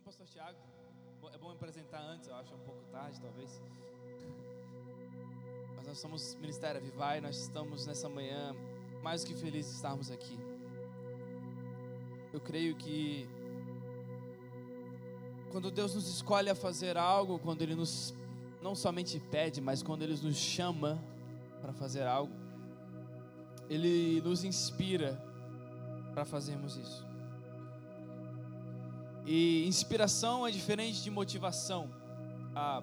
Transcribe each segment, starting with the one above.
chamo pastor Tiago. É bom me apresentar antes, eu acho, um pouco tarde, talvez. Mas nós somos Ministério Vivai, nós estamos nessa manhã mais do que felizes de estarmos aqui. Eu creio que quando Deus nos escolhe a fazer algo, quando Ele nos não somente pede, mas quando Ele nos chama para fazer algo, Ele nos inspira para fazermos isso. E inspiração é diferente de motivação. Ah,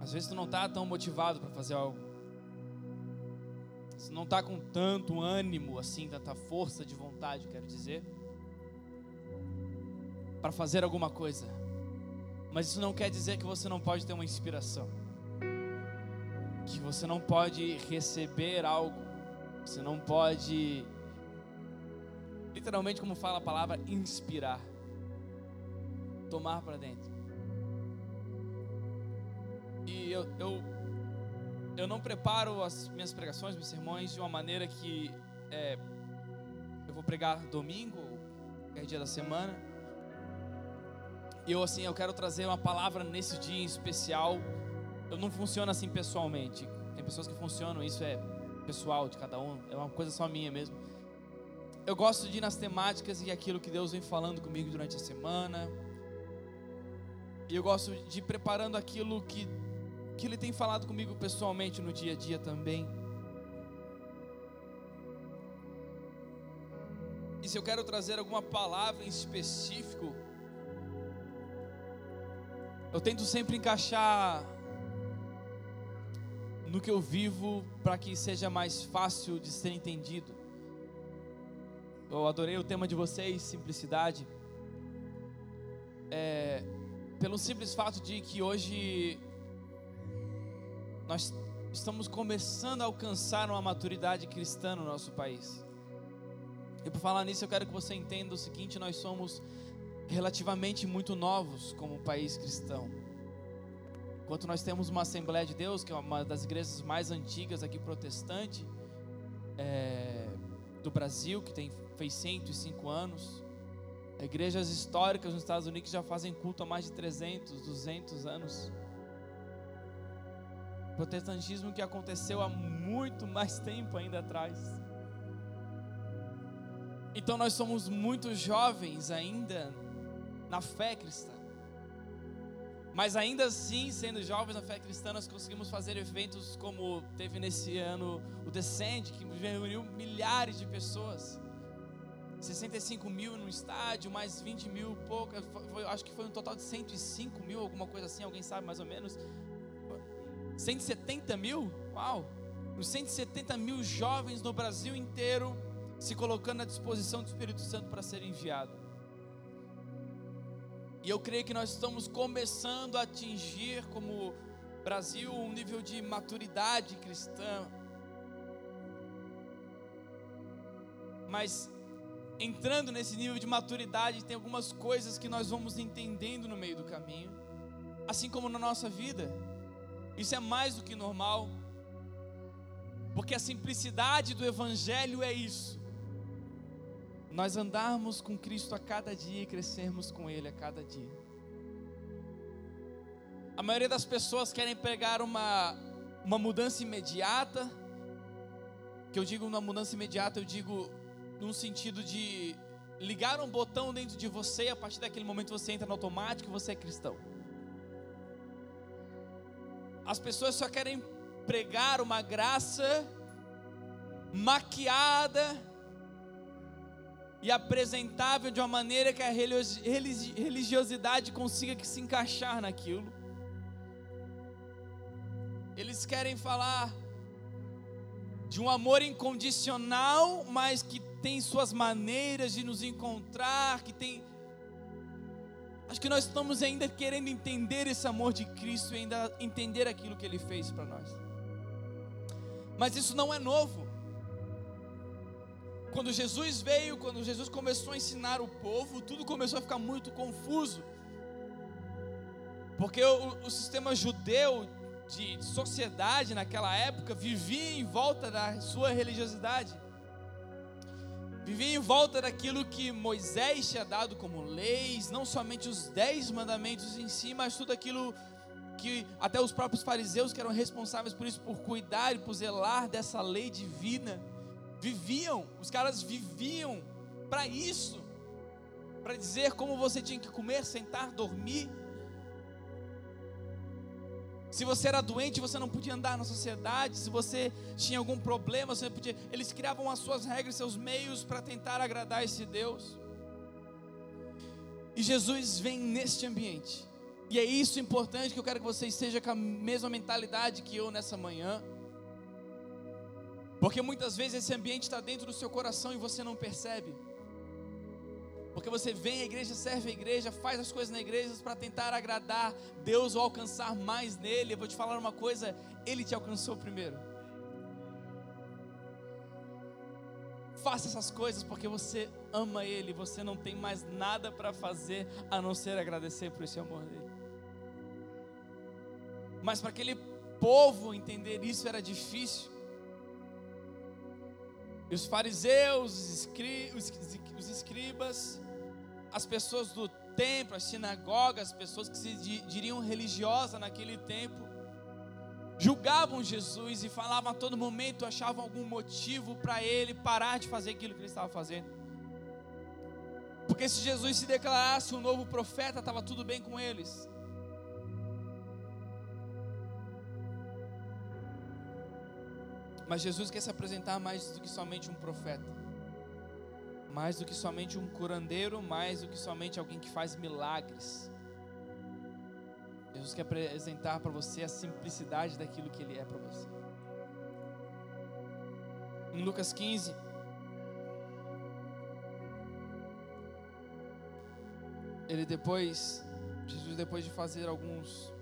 às vezes tu não está tão motivado para fazer algo. Você não está com tanto ânimo assim, tanta força de vontade, quero dizer, para fazer alguma coisa. Mas isso não quer dizer que você não pode ter uma inspiração. Que você não pode receber algo. Você não pode literalmente como fala a palavra inspirar, tomar para dentro. E eu, eu, eu não preparo as minhas pregações, meus sermões de uma maneira que é, eu vou pregar domingo, é dia da semana. E eu assim, eu quero trazer uma palavra nesse dia em especial. Eu não funciono assim pessoalmente. Tem pessoas que funcionam, isso é pessoal de cada um, é uma coisa só minha mesmo eu gosto de ir nas temáticas e aquilo que Deus vem falando comigo durante a semana. E eu gosto de ir preparando aquilo que, que Ele tem falado comigo pessoalmente no dia a dia também. E se eu quero trazer alguma palavra em específico, eu tento sempre encaixar no que eu vivo para que seja mais fácil de ser entendido. Eu adorei o tema de vocês, simplicidade. É, pelo simples fato de que hoje nós estamos começando a alcançar uma maturidade cristã no nosso país. E por falar nisso, eu quero que você entenda o seguinte: nós somos relativamente muito novos como país cristão. Enquanto nós temos uma Assembleia de Deus, que é uma das igrejas mais antigas aqui protestante é, do Brasil, que tem fez 105 anos. Igrejas históricas nos Estados Unidos já fazem culto há mais de 300, 200 anos. Protestantismo que aconteceu há muito mais tempo ainda atrás. Então nós somos muito jovens ainda na fé cristã. Mas ainda assim, sendo jovens na fé cristã, nós conseguimos fazer eventos como teve nesse ano Descend, que reuniu milhares de pessoas. 65 mil no estádio, mais 20 mil, pouco, acho que foi um total de 105 mil, alguma coisa assim, alguém sabe mais ou menos. 170 mil? Uau! Os 170 mil jovens no Brasil inteiro se colocando à disposição do Espírito Santo para ser enviado. E eu creio que nós estamos começando a atingir, como Brasil, um nível de maturidade cristã. Mas entrando nesse nível de maturidade, tem algumas coisas que nós vamos entendendo no meio do caminho, assim como na nossa vida. Isso é mais do que normal, porque a simplicidade do Evangelho é isso. Nós andarmos com Cristo a cada dia e crescermos com Ele a cada dia. A maioria das pessoas querem pegar uma, uma mudança imediata, que eu digo uma mudança imediata, eu digo num sentido de ligar um botão dentro de você e a partir daquele momento você entra no automático e você é cristão. As pessoas só querem pregar uma graça maquiada e apresentável de uma maneira que a religiosidade consiga que se encaixar naquilo. Eles querem falar de um amor incondicional, mas que tem suas maneiras de nos encontrar, que tem. Acho que nós estamos ainda querendo entender esse amor de Cristo e ainda entender aquilo que Ele fez para nós. Mas isso não é novo. Quando Jesus veio, quando Jesus começou a ensinar o povo, tudo começou a ficar muito confuso. Porque o, o sistema judeu de sociedade naquela época vivia em volta da sua religiosidade. Viviam em volta daquilo que Moisés tinha dado como leis, não somente os dez mandamentos em si, mas tudo aquilo que até os próprios fariseus que eram responsáveis por isso, por cuidar e por zelar dessa lei divina, viviam, os caras viviam para isso, para dizer como você tinha que comer, sentar, dormir. Se você era doente, você não podia andar na sociedade. Se você tinha algum problema, você não podia. Eles criavam as suas regras, seus meios para tentar agradar esse Deus. E Jesus vem neste ambiente. E é isso importante que eu quero que você esteja com a mesma mentalidade que eu nessa manhã. Porque muitas vezes esse ambiente está dentro do seu coração e você não percebe. Porque você vem à igreja, serve a igreja, faz as coisas na igreja para tentar agradar Deus ou alcançar mais nele. Eu vou te falar uma coisa: Ele te alcançou primeiro. Faça essas coisas porque você ama Ele, você não tem mais nada para fazer a não ser agradecer por esse amor dele. Mas para aquele povo entender isso era difícil. Os fariseus, os, os escribas, as pessoas do templo, as sinagogas, as pessoas que se diriam religiosas naquele tempo, julgavam Jesus e falavam a todo momento, achavam algum motivo para ele parar de fazer aquilo que ele estava fazendo. Porque se Jesus se declarasse um novo profeta, estava tudo bem com eles. Mas Jesus quer se apresentar mais do que somente um profeta, mais do que somente um curandeiro, mais do que somente alguém que faz milagres. Jesus quer apresentar para você a simplicidade daquilo que Ele é para você. Em Lucas 15, ele depois, Jesus depois de fazer alguns,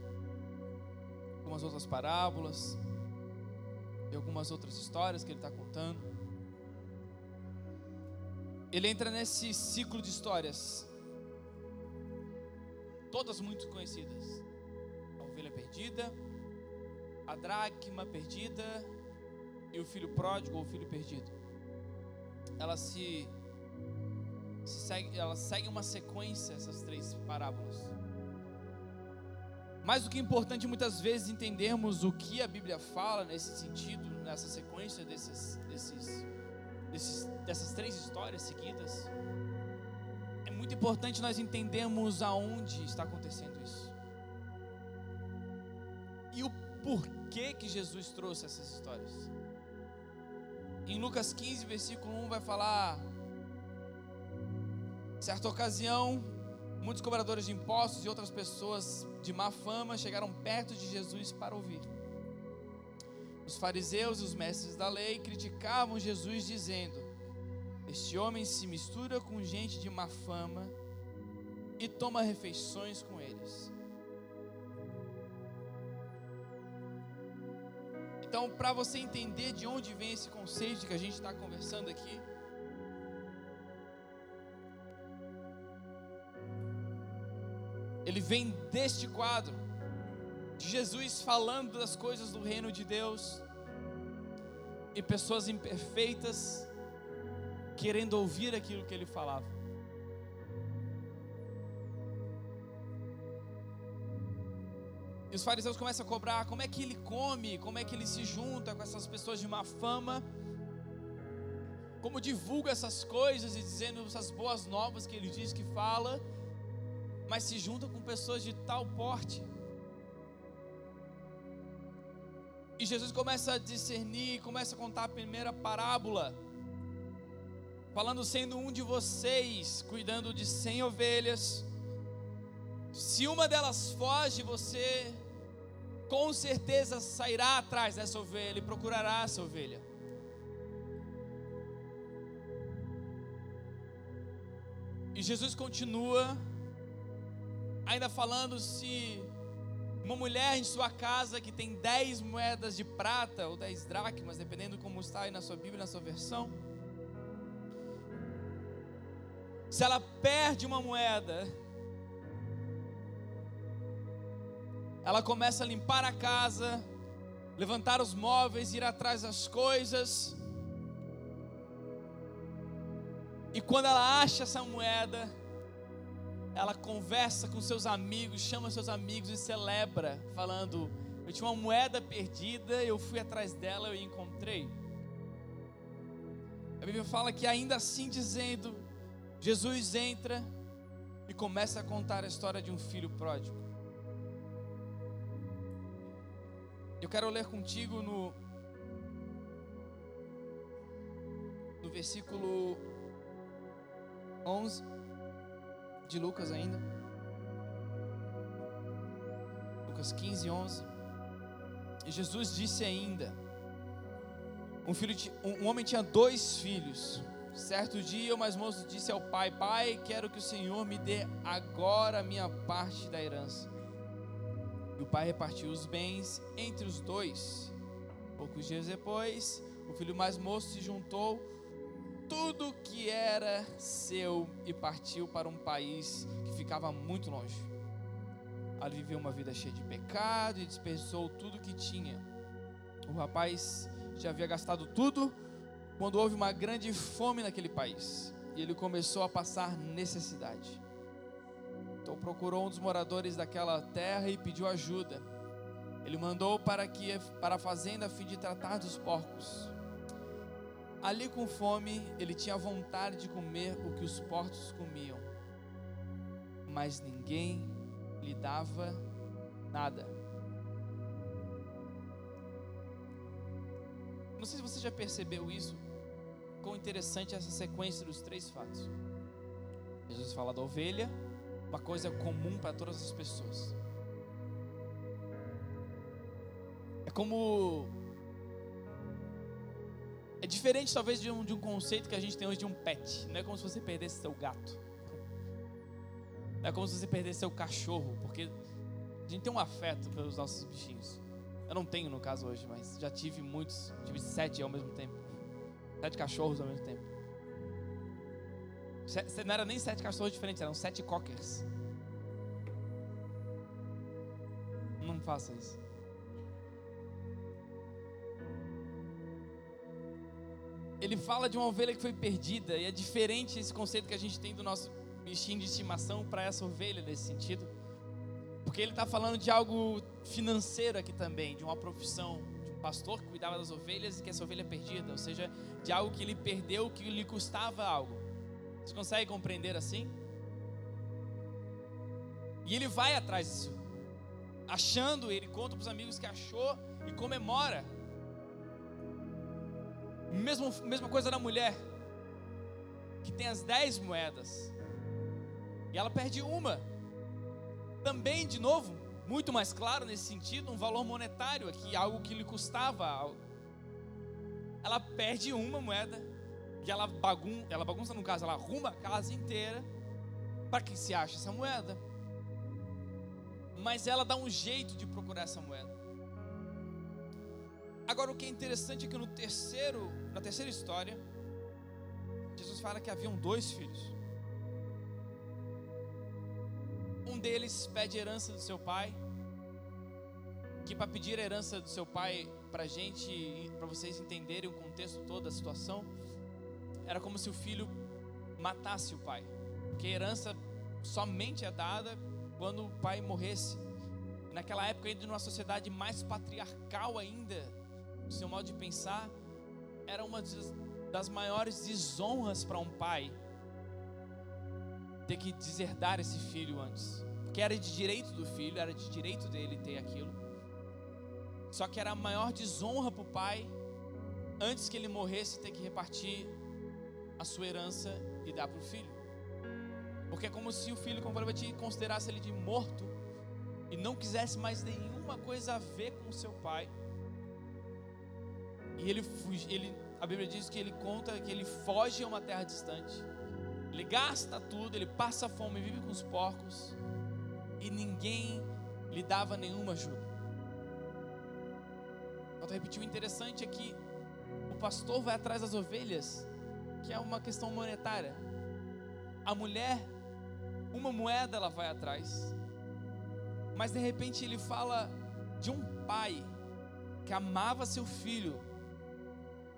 algumas outras parábolas, e algumas outras histórias que ele está contando. Ele entra nesse ciclo de histórias, todas muito conhecidas: a ovelha perdida, a dracma perdida e o filho pródigo ou o filho perdido. Elas se, se segue, elas seguem uma sequência essas três parábolas. Mais do que importante muitas vezes entendermos o que a Bíblia fala nesse sentido, nessa sequência desses, desses, desses, dessas três histórias seguidas. É muito importante nós entendermos aonde está acontecendo isso. E o porquê que Jesus trouxe essas histórias. Em Lucas 15, versículo 1 vai falar: certa ocasião, Muitos cobradores de impostos e outras pessoas de má fama chegaram perto de Jesus para ouvir. Os fariseus e os mestres da lei criticavam Jesus, dizendo: Este homem se mistura com gente de má fama e toma refeições com eles. Então, para você entender de onde vem esse conceito que a gente está conversando aqui, ele vem deste quadro, de Jesus falando das coisas do reino de Deus, e pessoas imperfeitas querendo ouvir aquilo que ele falava. E os fariseus começam a cobrar como é que ele come, como é que ele se junta com essas pessoas de má fama, como divulga essas coisas e dizendo essas boas novas que ele diz que fala, mas se junta com pessoas de tal porte. E Jesus começa a discernir, começa a contar a primeira parábola, falando: sendo um de vocês, cuidando de cem ovelhas, se uma delas foge, você com certeza sairá atrás dessa ovelha e procurará essa ovelha. E Jesus continua ainda falando se uma mulher em sua casa que tem 10 moedas de prata ou 10 dracmas, dependendo como está aí na sua Bíblia, na sua versão, se ela perde uma moeda, ela começa a limpar a casa, levantar os móveis, ir atrás das coisas. E quando ela acha essa moeda, ela conversa com seus amigos, chama seus amigos e celebra, falando: Eu tinha uma moeda perdida, eu fui atrás dela, eu encontrei. A Bíblia fala que ainda assim dizendo, Jesus entra e começa a contar a história de um filho pródigo. Eu quero ler contigo no no versículo 11 de Lucas ainda. Lucas 15, 11. E Jesus disse ainda: um, filho, um homem tinha dois filhos. Certo dia, o mais moço disse ao pai: Pai, quero que o Senhor me dê agora a minha parte da herança. E o pai repartiu os bens entre os dois. Poucos dias depois, o filho mais moço se juntou tudo que era seu e partiu para um país que ficava muito longe. Ali viveu uma vida cheia de pecado e desperdiçou tudo que tinha. O rapaz já havia gastado tudo quando houve uma grande fome naquele país e ele começou a passar necessidade. Então procurou um dos moradores daquela terra e pediu ajuda. Ele mandou para que para a fazenda a fim de tratar dos porcos. Ali com fome, ele tinha vontade de comer o que os porcos comiam, mas ninguém lhe dava nada. Não sei se você já percebeu isso, quão interessante é essa sequência dos três fatos. Jesus fala da ovelha, uma coisa comum para todas as pessoas. É como é diferente, talvez, de um, de um conceito que a gente tem hoje de um pet. Não é como se você perdesse seu gato. Não é como se você perdesse seu cachorro. Porque a gente tem um afeto pelos nossos bichinhos. Eu não tenho, no caso, hoje, mas já tive muitos. Tive sete ao mesmo tempo. Sete cachorros ao mesmo tempo. Não era nem sete cachorros diferentes, eram sete cockers. Não faça isso. Ele fala de uma ovelha que foi perdida, e é diferente esse conceito que a gente tem do nosso bichinho de estimação para essa ovelha nesse sentido. Porque ele está falando de algo financeiro aqui também, de uma profissão, de um pastor que cuidava das ovelhas e que essa ovelha é perdida, ou seja, de algo que ele perdeu que lhe custava algo. Você consegue compreender assim? E ele vai atrás disso, achando, ele conta para os amigos que achou e comemora mesmo, mesma coisa da mulher, que tem as dez moedas, e ela perde uma. Também, de novo, muito mais claro nesse sentido, um valor monetário aqui, algo que lhe custava. Ela perde uma moeda, e ela, bagun ela bagunça, no caso, ela arruma a casa inteira, para que se ache essa moeda. Mas ela dá um jeito de procurar essa moeda. Agora o que é interessante é que no terceiro, na terceira história, Jesus fala que haviam dois filhos. Um deles pede herança do seu pai, que para pedir a herança do seu pai para gente, para vocês entenderem o contexto todo da situação, era como se o filho matasse o pai, porque a herança somente é dada quando o pai morresse. Naquela época ainda numa sociedade mais patriarcal ainda, o seu modo de pensar, era uma das maiores desonras para um pai ter que deserdar esse filho antes. Porque era de direito do filho, era de direito dele ter aquilo. Só que era a maior desonra para o pai, antes que ele morresse, ter que repartir a sua herança e dar para o filho. Porque é como se o filho, como considerasse ele de morto e não quisesse mais nenhuma coisa a ver com o seu pai. E ele, ele, a Bíblia diz que ele conta que ele foge a uma terra distante. Ele gasta tudo, ele passa fome, vive com os porcos. E ninguém lhe dava nenhuma ajuda. Volto a repetir, o interessante é que o pastor vai atrás das ovelhas, que é uma questão monetária. A mulher, uma moeda ela vai atrás. Mas de repente ele fala de um pai que amava seu filho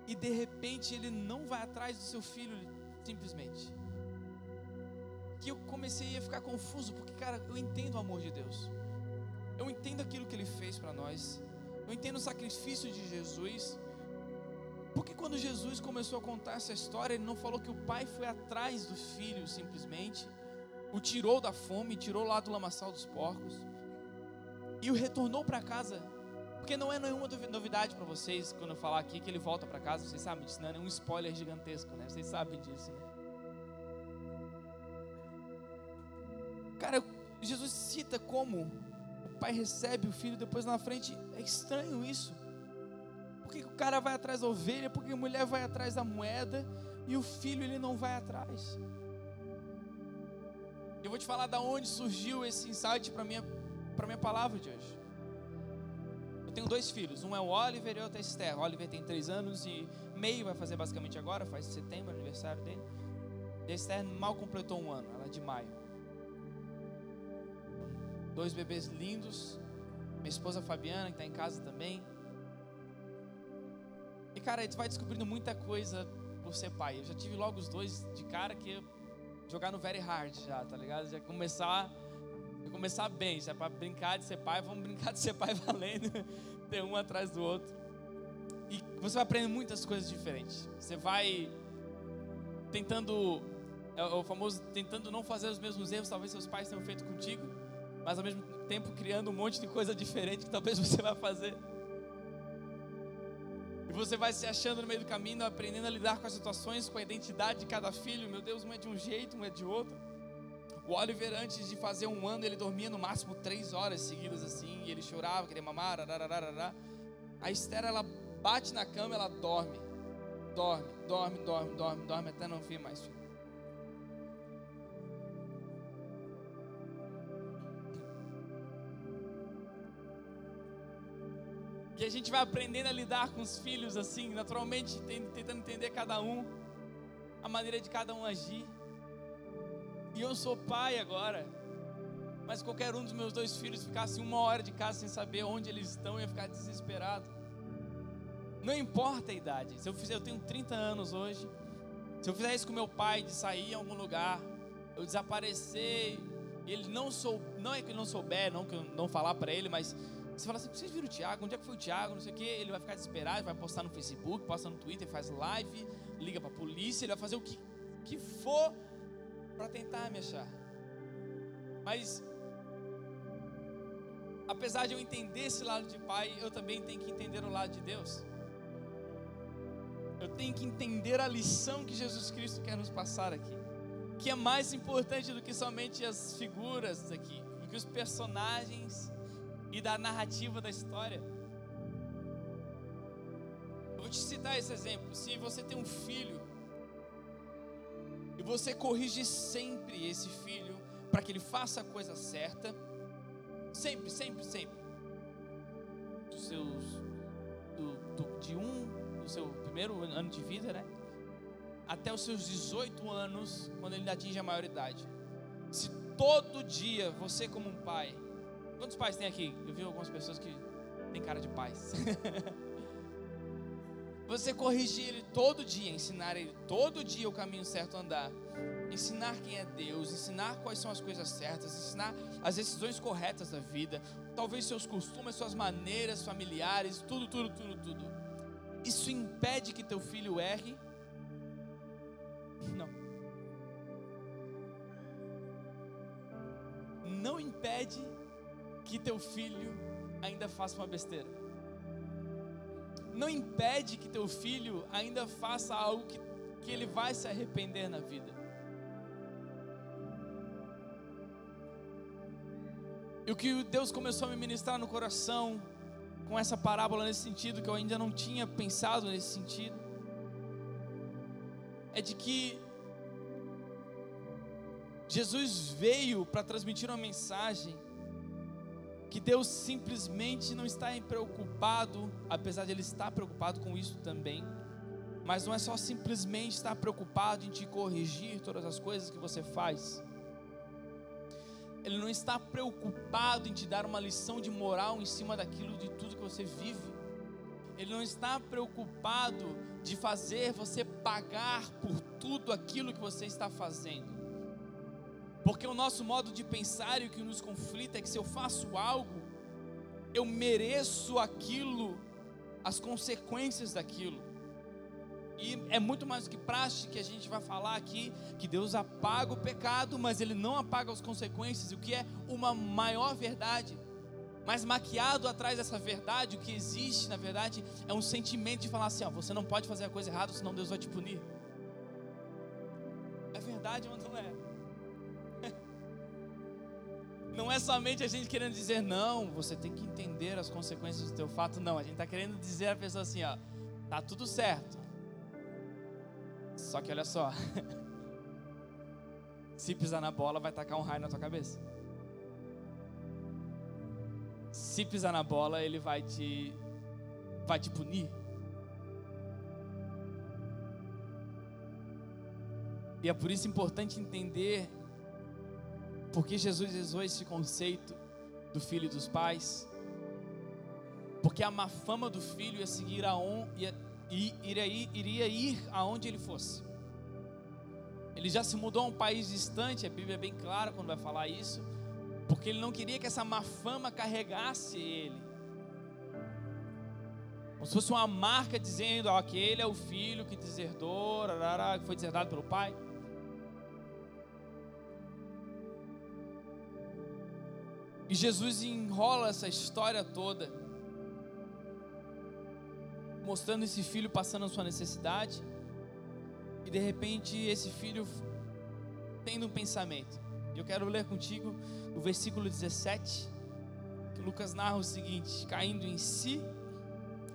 e de repente ele não vai atrás do seu filho simplesmente. Que eu comecei a ficar confuso, porque, cara, eu entendo o amor de Deus. Eu entendo aquilo que Ele fez para nós. Eu entendo o sacrifício de Jesus. Porque quando Jesus começou a contar essa história, Ele não falou que o pai foi atrás do filho simplesmente, o tirou da fome, tirou lá do lamaçal dos porcos, e o retornou para casa porque não é nenhuma novidade para vocês quando eu falar aqui que ele volta para casa, vocês sabem disso, não é nenhum spoiler gigantesco, né? Vocês sabem disso, né? Cara, Jesus cita como o pai recebe o filho depois na frente. É estranho isso. Por que o cara vai atrás da ovelha? Por que a mulher vai atrás da moeda e o filho ele não vai atrás? Eu vou te falar da onde surgiu esse insight para minha para minha palavra de hoje. Eu tenho dois filhos, um é o Oliver e outro é a Esther. O Oliver tem três anos e meio, vai fazer basicamente agora, faz setembro, aniversário dele. E a Esther mal completou um ano, ela é de maio. Dois bebês lindos. Minha esposa Fabiana, que está em casa também. E cara, gente vai descobrindo muita coisa por ser pai. Eu já tive logo os dois de cara que jogar no very hard já, tá ligado? Já começar começar bem. Se é para brincar de ser pai, vamos brincar de ser pai valendo, ter um atrás do outro. E você vai aprender muitas coisas diferentes. Você vai tentando, é o famoso tentando não fazer os mesmos erros, talvez seus pais tenham feito contigo, mas ao mesmo tempo criando um monte de coisa diferente que talvez você vai fazer. E você vai se achando no meio do caminho, aprendendo a lidar com as situações, com a identidade de cada filho. Meu Deus, um é de um jeito, um é de outro. O Oliver, antes de fazer um ano, ele dormia no máximo três horas seguidas assim, e ele chorava, queria mamar. A Esther, ela bate na cama, ela dorme, dorme, dorme, dorme, dorme, dorme, até não vir mais filho. E a gente vai aprendendo a lidar com os filhos assim, naturalmente, tentando entender cada um, a maneira de cada um agir. E eu sou pai agora. Mas qualquer um dos meus dois filhos ficasse uma hora de casa sem saber onde eles estão, ia ficar desesperado. Não importa a idade. Se eu fizer, eu tenho 30 anos hoje. Se eu fizer isso com meu pai, de sair em algum lugar, eu desaparecer, ele não sou, não é que ele não souber, não que eu não falar para ele, mas você fala assim, vocês viram o Thiago? Onde é que foi o Thiago? Não sei o que. Ele vai ficar desesperado, vai postar no Facebook, posta no Twitter, faz live, liga para a polícia, ele vai fazer o que, que for para tentar me achar. Mas apesar de eu entender esse lado de pai, eu também tenho que entender o lado de Deus. Eu tenho que entender a lição que Jesus Cristo quer nos passar aqui, que é mais importante do que somente as figuras aqui, do que os personagens e da narrativa da história. Eu vou te citar esse exemplo. Se você tem um filho e você corrige sempre esse filho para que ele faça a coisa certa. Sempre, sempre, sempre. Dos seus, do, do, de um, do seu primeiro ano de vida, né? Até os seus 18 anos, quando ele atinge a maioridade. Se todo dia você, como um pai, quantos pais tem aqui? Eu vi algumas pessoas que têm cara de pais. Você corrigir ele todo dia, ensinar ele todo dia o caminho certo a andar, ensinar quem é Deus, ensinar quais são as coisas certas, ensinar as decisões corretas da vida, talvez seus costumes, suas maneiras familiares, tudo, tudo, tudo, tudo. Isso impede que teu filho erre? Não. Não impede que teu filho ainda faça uma besteira não impede que teu filho ainda faça algo que, que ele vai se arrepender na vida. E o que Deus começou a me ministrar no coração com essa parábola nesse sentido, que eu ainda não tinha pensado nesse sentido, é de que Jesus veio para transmitir uma mensagem que Deus simplesmente não está preocupado, apesar de Ele estar preocupado com isso também, mas não é só simplesmente estar preocupado em te corrigir todas as coisas que você faz. Ele não está preocupado em te dar uma lição de moral em cima daquilo de tudo que você vive. Ele não está preocupado de fazer você pagar por tudo aquilo que você está fazendo. Porque o nosso modo de pensar e o que nos conflita é que se eu faço algo, eu mereço aquilo, as consequências daquilo. E é muito mais do que prática que a gente vai falar aqui, que Deus apaga o pecado, mas Ele não apaga as consequências, o que é uma maior verdade. Mas maquiado atrás dessa verdade, o que existe, na verdade, é um sentimento de falar assim: ó, você não pode fazer a coisa errada, senão Deus vai te punir. É verdade ou não é? Não é somente a gente querendo dizer, não, você tem que entender as consequências do teu fato. Não, a gente está querendo dizer a pessoa assim, ó, tá tudo certo. Só que olha só, se pisar na bola, vai tacar um raio na tua cabeça. Se pisar na bola, ele vai te, vai te punir. E é por isso importante entender porque Jesus usou esse conceito do filho e dos pais. Porque a má fama do filho ia seguir aonde, ia, iria, iria ir aonde ele fosse. Ele já se mudou a um país distante, a Bíblia é bem clara quando vai falar isso, porque ele não queria que essa má fama carregasse ele. Como se fosse uma marca dizendo ó, que ele é o filho que deserdou, que foi deserdado pelo pai. E Jesus enrola essa história toda, mostrando esse filho passando a sua necessidade, e de repente esse filho tendo um pensamento. Eu quero ler contigo o versículo 17, que Lucas narra o seguinte: caindo em si,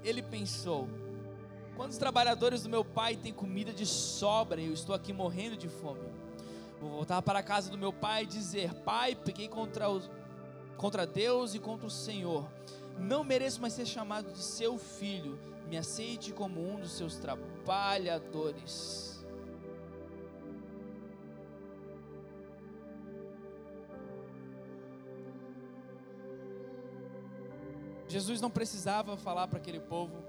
ele pensou: Quantos trabalhadores do meu pai têm comida de sobra e eu estou aqui morrendo de fome? Vou voltar para a casa do meu pai e dizer: Pai, peguei contra os contra Deus e contra o Senhor. Não mereço mais ser chamado de seu filho. Me aceite como um dos seus trabalhadores. Jesus não precisava falar para aquele povo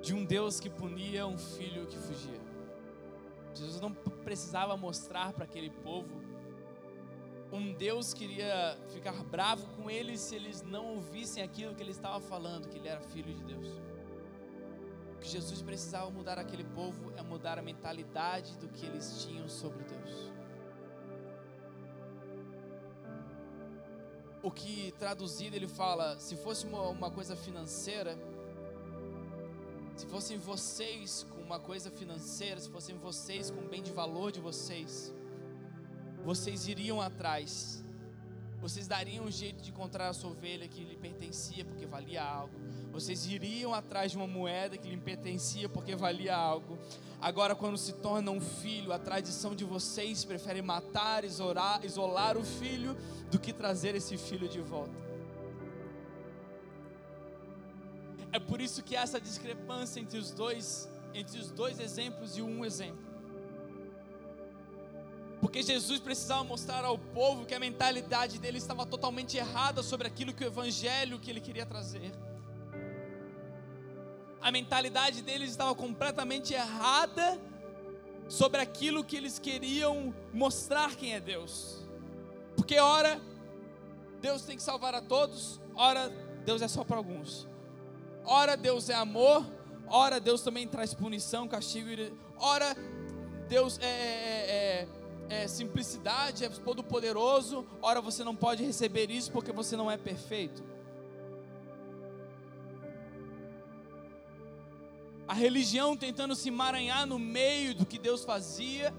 de um Deus que punia um filho que fugia. Jesus não precisava mostrar para aquele povo um Deus queria ficar bravo com eles se eles não ouvissem aquilo que ele estava falando, que ele era filho de Deus. O que Jesus precisava mudar aquele povo é mudar a mentalidade do que eles tinham sobre Deus. O que traduzido ele fala, se fosse uma, uma coisa financeira, se fossem vocês com uma coisa financeira, se fossem vocês com o bem de valor de vocês, vocês iriam atrás, vocês dariam um jeito de encontrar a sua ovelha que lhe pertencia porque valia algo, vocês iriam atrás de uma moeda que lhe pertencia porque valia algo. Agora, quando se torna um filho, a tradição de vocês prefere matar, isolar, isolar o filho do que trazer esse filho de volta. É por isso que há essa discrepância entre os dois, entre os dois exemplos e um exemplo. Porque Jesus precisava mostrar ao povo que a mentalidade dele estava totalmente errada sobre aquilo que o evangelho que ele queria trazer. A mentalidade deles estava completamente errada sobre aquilo que eles queriam mostrar quem é Deus. Porque ora Deus tem que salvar a todos, ora Deus é só para alguns. Ora Deus é amor, ora Deus também traz punição, castigo, ora Deus é, é, é é, simplicidade, é todo poderoso, ora você não pode receber isso porque você não é perfeito. A religião tentando se emaranhar no meio do que Deus fazia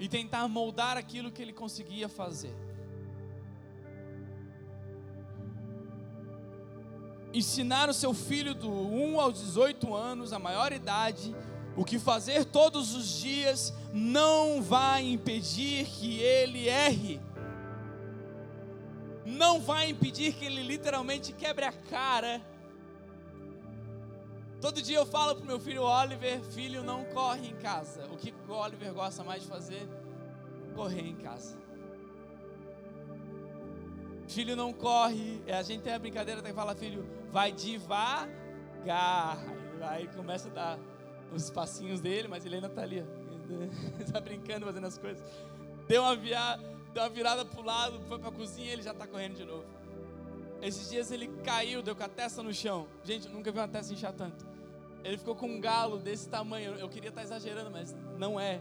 e tentar moldar aquilo que ele conseguia fazer. Ensinar o seu filho do 1 aos 18 anos, a maior idade, o que fazer todos os dias não vai impedir que ele erre. Não vai impedir que ele literalmente quebre a cara. Todo dia eu falo pro meu filho Oliver, filho, não corre em casa. O que o Oliver gosta mais de fazer? Correr em casa. Filho não corre. É, a gente tem a brincadeira que fala, filho, vai devagar. E começa a dar os passinhos dele, mas ele ainda está ali. Está brincando, fazendo as coisas. Deu uma, via, deu uma virada para o lado, foi para a cozinha e ele já está correndo de novo. Esses dias ele caiu, deu com a testa no chão. Gente, nunca vi uma testa inchar tanto. Ele ficou com um galo desse tamanho. Eu queria estar exagerando, mas não é.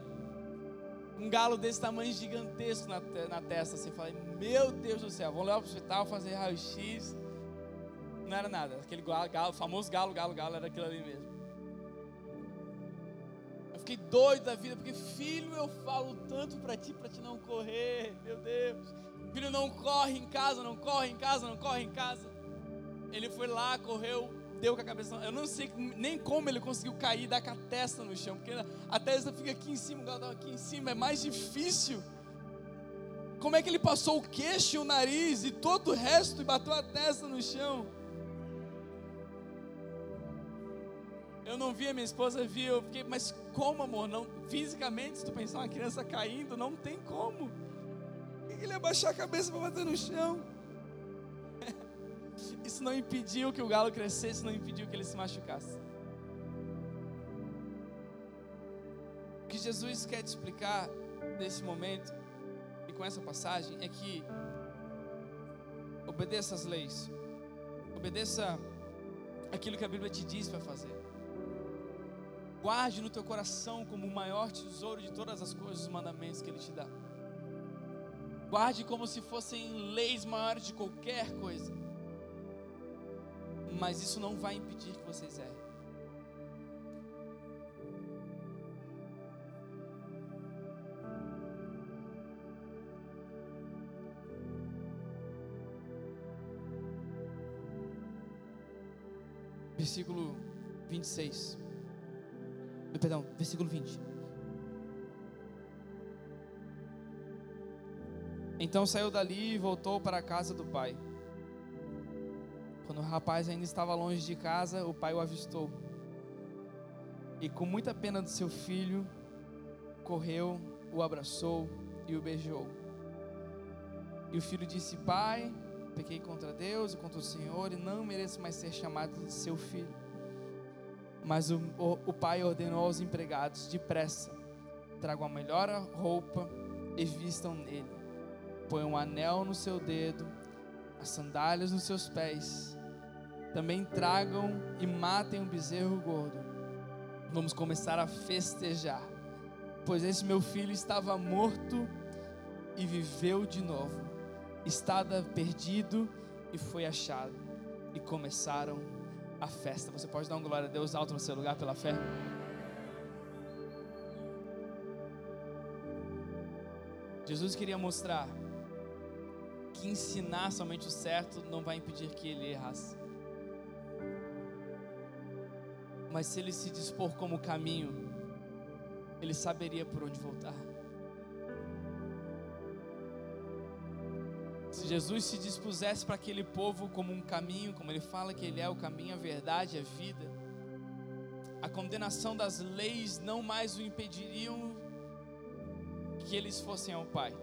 Um galo desse tamanho gigantesco na, na testa. Você fala, meu Deus do céu, vamos levar para o hospital fazer raio-x. Não era nada. Aquele galo, galo, famoso galo, galo, galo, era aquilo ali mesmo. Eu fiquei doido da vida, porque filho, eu falo tanto para ti, para te não correr, meu Deus. Filho, não corre em casa, não corre em casa, não corre em casa. Ele foi lá, correu, deu com a cabeça. Eu não sei nem como ele conseguiu cair, dar com a testa no chão, porque a testa fica aqui em cima, o galo aqui em cima, é mais difícil. Como é que ele passou o queixo e o nariz e todo o resto e bateu a testa no chão? Eu não vi, a minha esposa viu, fiquei, mas como, amor? Não, fisicamente, se tu pensar uma criança caindo, não tem como. Ele abaixar a cabeça para bater no chão. Isso não impediu que o galo crescesse, não impediu que ele se machucasse. O que Jesus quer te explicar nesse momento e com essa passagem é que obedeça as leis, obedeça aquilo que a Bíblia te diz para fazer. Guarde no teu coração como o maior tesouro de todas as coisas, os mandamentos que Ele te dá. Guarde como se fossem leis maiores de qualquer coisa. Mas isso não vai impedir que vocês errem. Versículo 26. Perdão, versículo 20. Então saiu dali e voltou para a casa do pai. Quando o rapaz ainda estava longe de casa, o pai o avistou. E com muita pena do seu filho, correu, o abraçou e o beijou. E o filho disse: Pai, pequei contra Deus e contra o Senhor e não mereço mais ser chamado de seu filho. Mas o, o, o pai ordenou aos empregados: Depressa, tragam a melhor roupa e vistam nele. Põe um anel no seu dedo, as sandálias nos seus pés. Também tragam e matem um bezerro gordo. Vamos começar a festejar, pois esse meu filho estava morto e viveu de novo. Estava perdido e foi achado. E começaram a festa. Você pode dar um glória a Deus alto no seu lugar pela fé? Jesus queria mostrar que ensinar somente o certo não vai impedir que ele errasse. Mas se ele se dispor como caminho, ele saberia por onde voltar. Se Jesus se dispusesse para aquele povo como um caminho, como ele fala que ele é o caminho, a verdade, a vida, a condenação das leis não mais o impediriam que eles fossem ao Pai.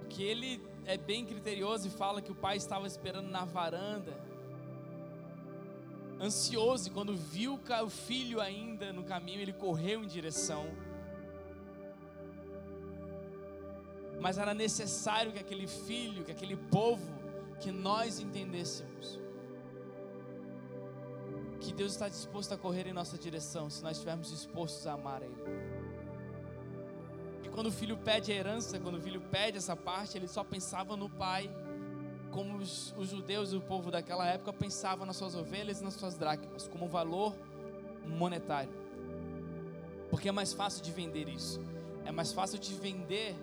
Porque ele é bem criterioso e fala que o pai estava esperando na varanda, ansioso, e quando viu o filho ainda no caminho, ele correu em direção mas era necessário que aquele filho, que aquele povo, que nós entendêssemos que Deus está disposto a correr em nossa direção, se nós estivermos dispostos a amar Ele. E quando o filho pede a herança, quando o filho pede essa parte, ele só pensava no pai, como os, os judeus e o povo daquela época pensavam nas suas ovelhas e nas suas dracmas, como valor monetário. Porque é mais fácil de vender isso. É mais fácil de vender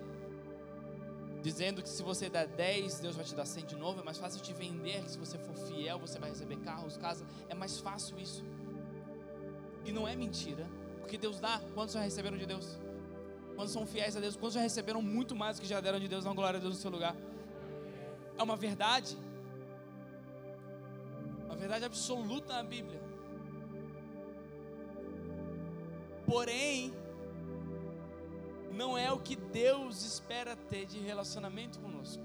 dizendo que se você der 10, Deus vai te dar 100 de novo. É mais fácil te vender que se você for fiel, você vai receber carros, casa. É mais fácil isso. E não é mentira, porque Deus dá. Quantos já receberam de Deus? Quantos são fiéis a Deus? Quantos já receberam muito mais do que já deram de Deus? Não, glória a Deus no seu lugar. É uma verdade. Uma verdade absoluta na Bíblia. Porém, não é o que Deus espera ter de relacionamento conosco.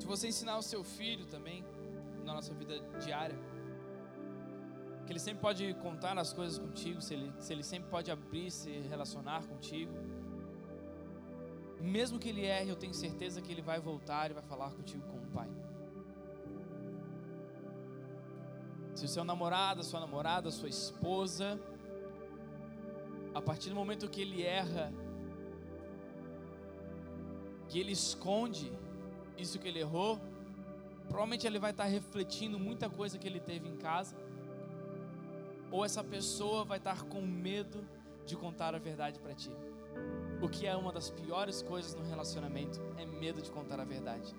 Se você ensinar o seu filho também, na nossa vida diária, que ele sempre pode contar as coisas contigo, se ele, se ele sempre pode abrir, se relacionar contigo. Mesmo que ele erre, eu tenho certeza que ele vai voltar e vai falar contigo como pai. Se o seu namorado, a sua namorada, a sua esposa, a partir do momento que ele erra, que ele esconde isso que ele errou, provavelmente ele vai estar refletindo muita coisa que ele teve em casa, ou essa pessoa vai estar com medo de contar a verdade para ti. O que é uma das piores coisas no relacionamento é medo de contar a verdade.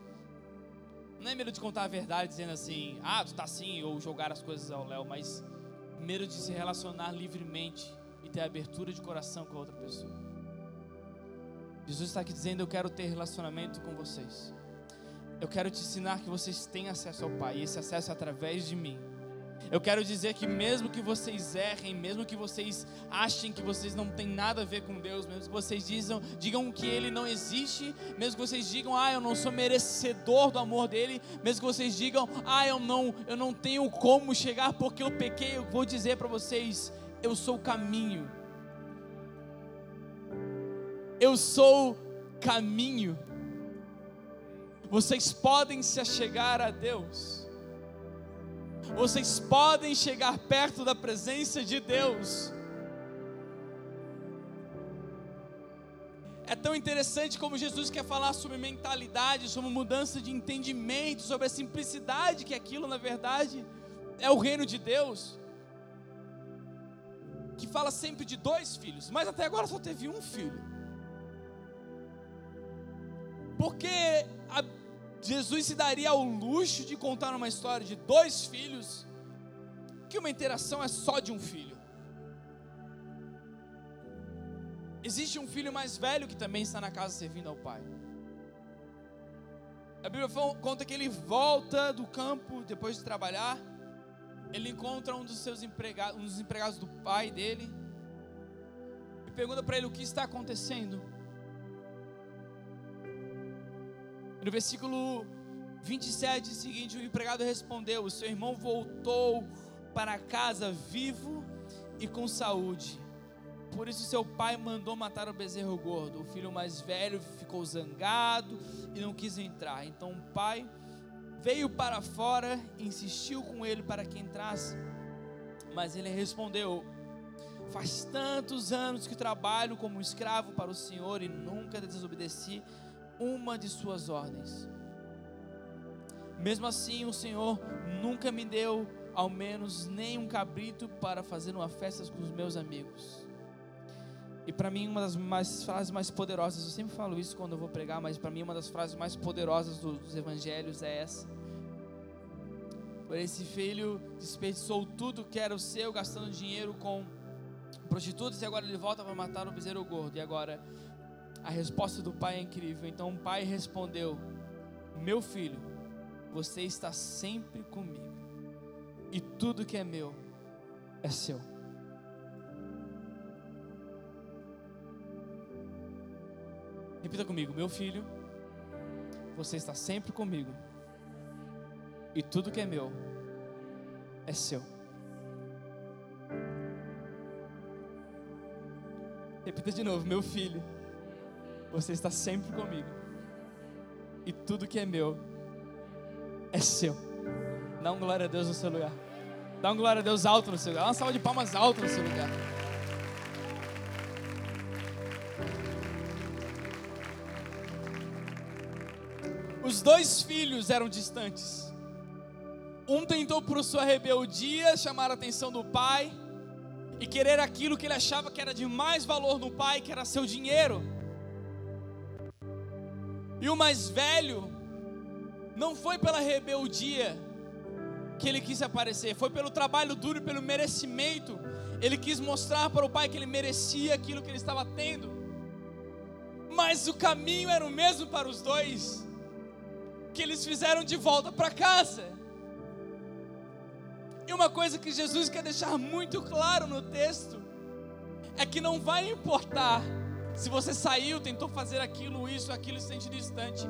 Não é medo de contar a verdade dizendo assim, ah, tu tá assim, ou jogar as coisas ao léu, mas medo de se relacionar livremente e ter abertura de coração com a outra pessoa. Jesus está aqui dizendo: Eu quero ter relacionamento com vocês. Eu quero te ensinar que vocês têm acesso ao Pai, e esse acesso é através de mim. Eu quero dizer que mesmo que vocês errem, mesmo que vocês achem que vocês não têm nada a ver com Deus, mesmo que vocês digam, digam que Ele não existe, mesmo que vocês digam, ah, eu não sou merecedor do amor dele, mesmo que vocês digam, ah, eu não, eu não tenho como chegar porque eu pequei, eu vou dizer para vocês, eu sou o caminho. Eu sou caminho. Vocês podem se achegar a Deus. Vocês podem chegar perto da presença de Deus. É tão interessante como Jesus quer falar sobre mentalidade, sobre mudança de entendimento, sobre a simplicidade que aquilo, na verdade, é o reino de Deus. Que fala sempre de dois filhos, mas até agora só teve um filho. Porque a Jesus se daria ao luxo de contar uma história de dois filhos, que uma interação é só de um filho. Existe um filho mais velho que também está na casa servindo ao pai. A Bíblia conta que ele volta do campo depois de trabalhar, ele encontra um dos seus empregados, um dos empregados do pai dele, e pergunta para ele o que está acontecendo. No versículo 27 seguinte, o empregado respondeu: O seu irmão voltou para casa vivo e com saúde. Por isso seu pai mandou matar o bezerro gordo. O filho mais velho ficou zangado e não quis entrar. Então o pai veio para fora, insistiu com ele para que entrasse. Mas ele respondeu: Faz tantos anos que trabalho como escravo para o Senhor e nunca desobedeci uma de suas ordens. Mesmo assim, o Senhor nunca me deu ao menos nem um cabrito para fazer uma festa com os meus amigos. E para mim, uma das mais, frases mais poderosas, eu sempre falo isso quando eu vou pregar, mas para mim, uma das frases mais poderosas dos, dos evangelhos é essa. Por esse filho desperdiçou tudo que era o seu, gastando dinheiro com prostitutas, e agora ele volta para matar o bezerro gordo. E agora a resposta do pai é incrível. Então o pai respondeu: Meu filho, você está sempre comigo, e tudo que é meu é seu. Repita comigo: Meu filho, você está sempre comigo, e tudo que é meu é seu. Repita de novo: Meu filho você está sempre comigo. E tudo que é meu é seu. Dá um glória a Deus no seu lugar. Dá um glória a Deus alto no seu lugar. Dá uma salva de palmas alto no seu lugar. Os dois filhos eram distantes. Um tentou por sua rebeldia chamar a atenção do pai e querer aquilo que ele achava que era de mais valor no pai, que era seu dinheiro. E o mais velho não foi pela rebeldia que ele quis aparecer, foi pelo trabalho duro e pelo merecimento. Ele quis mostrar para o pai que ele merecia aquilo que ele estava tendo. Mas o caminho era o mesmo para os dois, que eles fizeram de volta para casa. E uma coisa que Jesus quer deixar muito claro no texto é que não vai importar se você saiu, tentou fazer aquilo, isso, aquilo, se sente distante.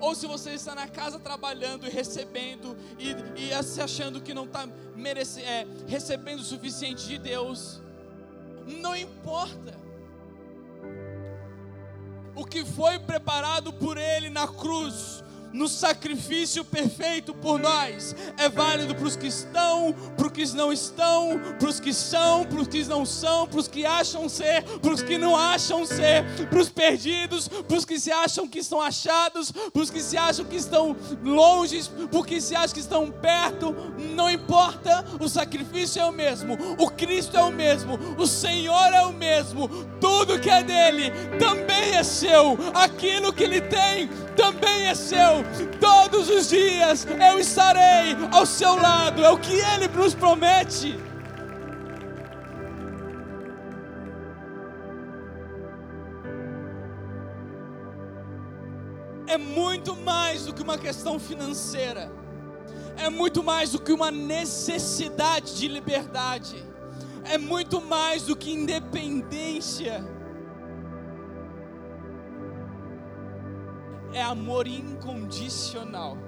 ou se você está na casa trabalhando e recebendo e, e se achando que não está é, recebendo o suficiente de Deus, não importa. O que foi preparado por Ele na cruz no sacrifício perfeito por nós. É válido para os que estão, para os que não estão, para os que são, para os que não são, para os que acham ser, para os que não acham ser, para os perdidos, para os que se acham que estão achados, para os que se acham que estão longe, para os que se acham que estão perto. Não importa, o sacrifício é o mesmo, o Cristo é o mesmo, o Senhor é o mesmo. Tudo que é dele também é seu. Aquilo que ele tem também é seu. Todos os dias eu estarei ao seu lado, é o que ele nos promete. É muito mais do que uma questão financeira, é muito mais do que uma necessidade de liberdade, é muito mais do que independência é amor incondicional,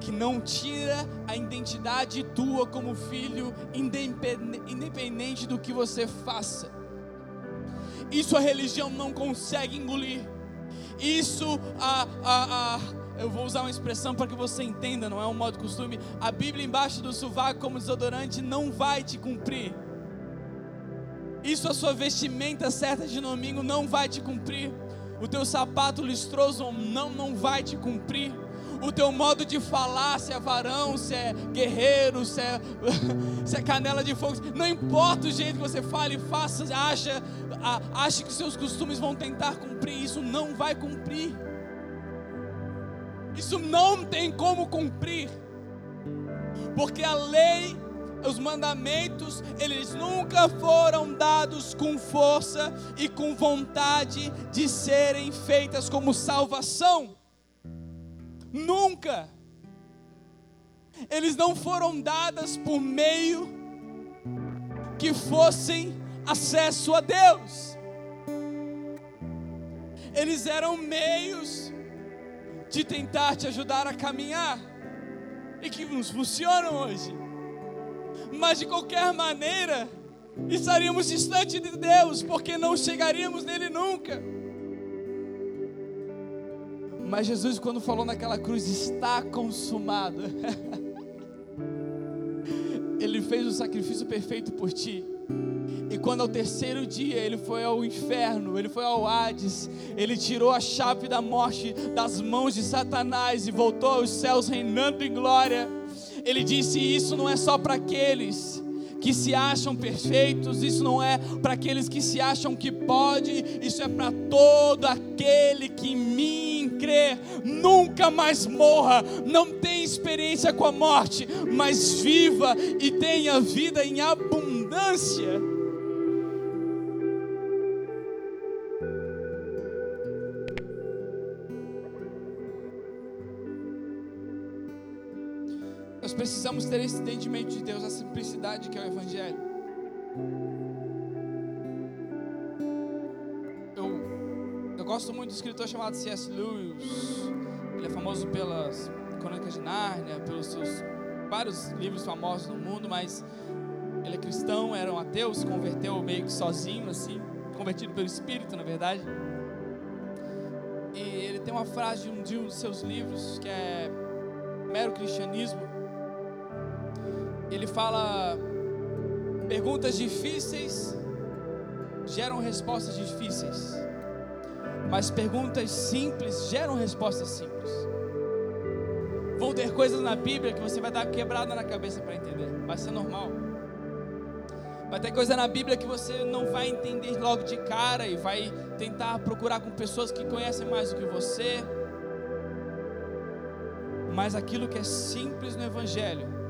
que não tira a identidade tua como filho, independente do que você faça. Isso a religião não consegue engolir. Isso a, a, a eu vou usar uma expressão para que você entenda, não é um modo costume. A Bíblia embaixo do sovaco como desodorante não vai te cumprir. Isso a sua vestimenta certa de domingo não vai te cumprir o teu sapato listroso não, não vai te cumprir. O teu modo de falar, se é varão, se é guerreiro, se é, se é canela de fogo, não importa o jeito que você fale faça, acha, acha que seus costumes vão tentar cumprir, isso não vai cumprir. Isso não tem como cumprir, porque a lei os mandamentos, eles nunca foram dados com força e com vontade de serem feitas como salvação. Nunca. Eles não foram dadas por meio que fossem acesso a Deus. Eles eram meios de tentar te ajudar a caminhar e que nos funcionam hoje mas de qualquer maneira estaríamos distante de Deus, porque não chegaríamos nele nunca. Mas Jesus, quando falou naquela cruz, está consumado, Ele fez o sacrifício perfeito por ti. E quando ao terceiro dia ele foi ao inferno, ele foi ao Hades, ele tirou a chave da morte das mãos de Satanás e voltou aos céus reinando em glória. Ele disse: Isso não é só para aqueles que se acham perfeitos, isso não é para aqueles que se acham que pode, isso é para todo aquele que em mim crê, nunca mais morra, não tenha experiência com a morte, mas viva e tenha vida em abundância. Precisamos ter esse entendimento de Deus, a simplicidade que é o Evangelho. Eu, eu gosto muito do escritor chamado C.S. Lewis. Ele é famoso pelas Crônicas de Nárnia, pelos seus vários livros famosos no mundo, mas ele é cristão, era um ateu, se converteu meio que sozinho, assim, convertido pelo Espírito, na verdade. E ele tem uma frase de um, de um dos seus livros que é mero cristianismo ele fala: perguntas difíceis geram respostas difíceis, mas perguntas simples geram respostas simples. Vão ter coisas na Bíblia que você vai dar quebrada na cabeça para entender, vai ser normal. Vai ter coisa na Bíblia que você não vai entender logo de cara e vai tentar procurar com pessoas que conhecem mais do que você. Mas aquilo que é simples no Evangelho,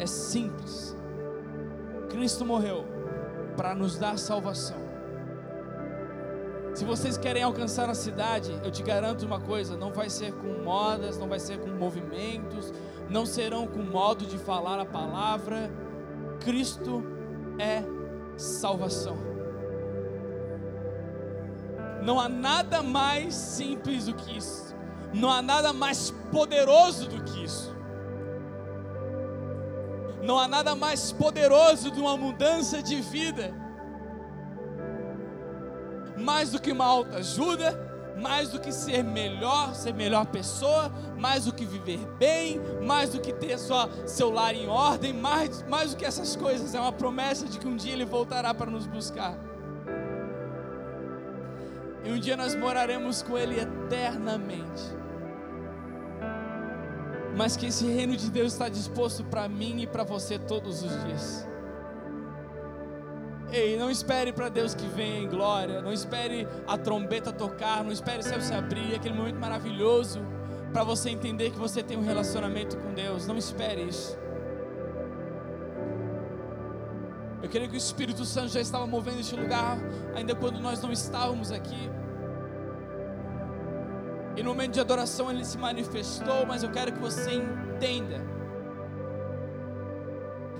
é simples. Cristo morreu para nos dar salvação. Se vocês querem alcançar a cidade, eu te garanto uma coisa: não vai ser com modas, não vai ser com movimentos, não serão com modo de falar a palavra. Cristo é salvação. Não há nada mais simples do que isso. Não há nada mais poderoso do que isso. Não há nada mais poderoso de uma mudança de vida. Mais do que uma alta ajuda, mais do que ser melhor, ser melhor pessoa, mais do que viver bem, mais do que ter sua, seu lar em ordem, mais, mais do que essas coisas, é uma promessa de que um dia Ele voltará para nos buscar. E um dia nós moraremos com Ele eternamente. Mas que esse reino de Deus está disposto para mim e para você todos os dias. Ei, não espere para Deus que venha em glória, não espere a trombeta tocar, não espere o céu se abrir, aquele momento maravilhoso para você entender que você tem um relacionamento com Deus. Não espere isso. Eu creio que o Espírito Santo já estava movendo este lugar, ainda quando nós não estávamos aqui. E no momento de adoração ele se manifestou, mas eu quero que você entenda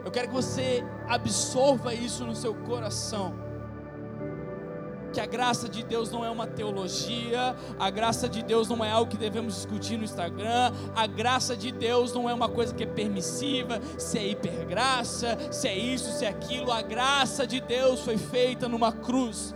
eu quero que você absorva isso no seu coração. Que a graça de Deus não é uma teologia, a graça de Deus não é algo que devemos discutir no Instagram, a graça de Deus não é uma coisa que é permissiva, se é hipergraça, se é isso, se é aquilo. A graça de Deus foi feita numa cruz,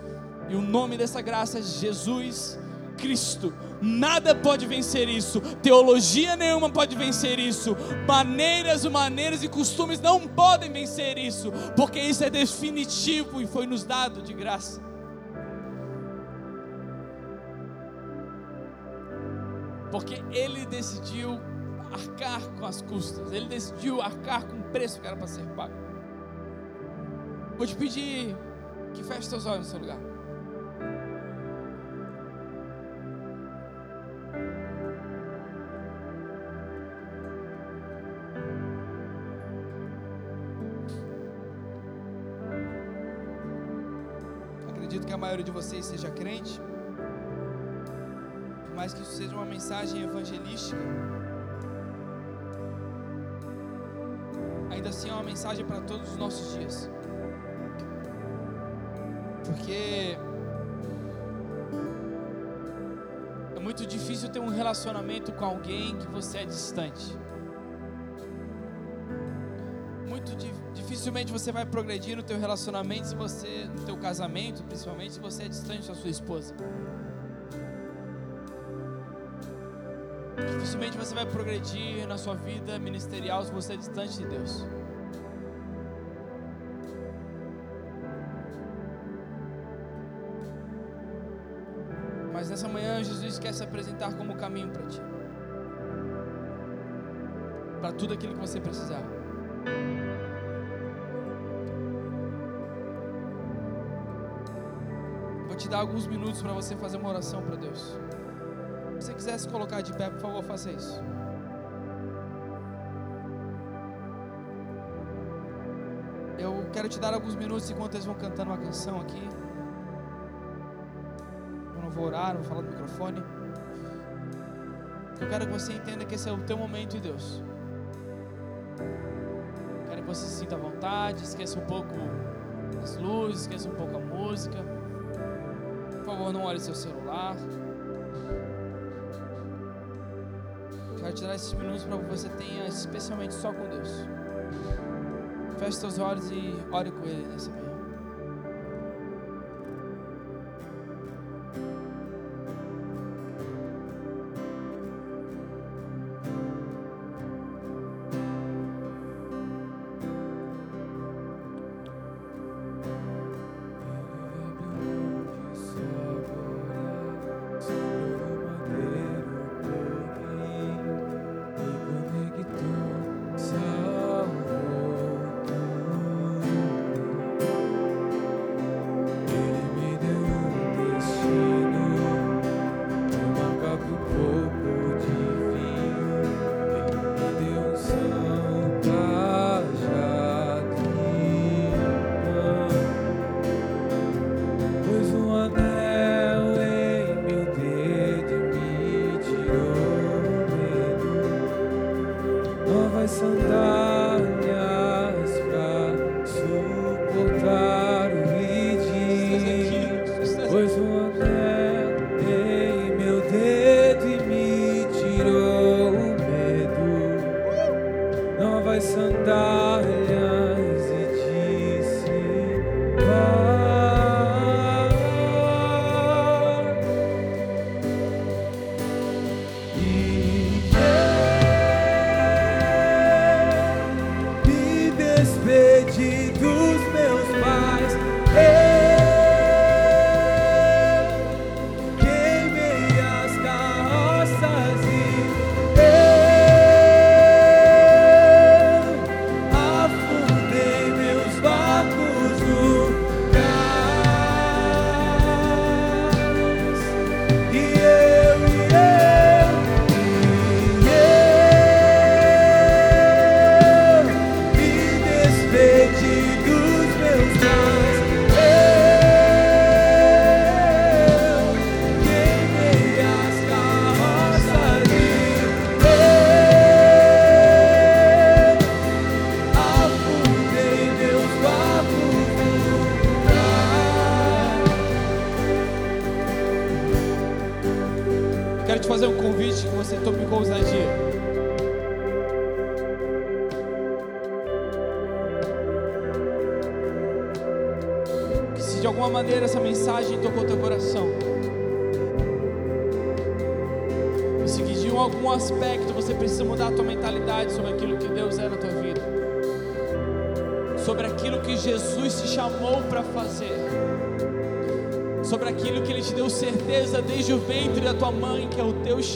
e o nome dessa graça é Jesus Cristo. Nada pode vencer isso, teologia nenhuma pode vencer isso, maneiras, maneiras e costumes não podem vencer isso, porque isso é definitivo e foi nos dado de graça. Porque ele decidiu arcar com as custas, ele decidiu arcar com o preço que era para ser pago. Vou te pedir que feche seus olhos no seu lugar. Maioria de vocês seja crente, por mais que isso seja uma mensagem evangelística, ainda assim é uma mensagem para todos os nossos dias. Porque é muito difícil ter um relacionamento com alguém que você é distante. Dificilmente você vai progredir no teu relacionamento se você, no teu casamento, principalmente se você é distante da sua esposa. Dificilmente você vai progredir na sua vida ministerial se você é distante de Deus. Mas nessa manhã Jesus quer se apresentar como caminho para ti. Para tudo aquilo que você precisar. Dar alguns minutos para você fazer uma oração para Deus. Se você quiser se colocar de pé, por favor, faça isso. Eu quero te dar alguns minutos enquanto eles vão cantando uma canção aqui. Eu não vou orar, não vou falar no microfone. Eu quero que você entenda que esse é o teu momento em Deus. Quero que você se sinta à vontade, esqueça um pouco as luzes, esqueça um pouco a música. Favor, não olhe seu celular. Quero tirar esses minutos para que você tenha especialmente só com Deus. Feche seus olhos e ore com Ele nessa manhã.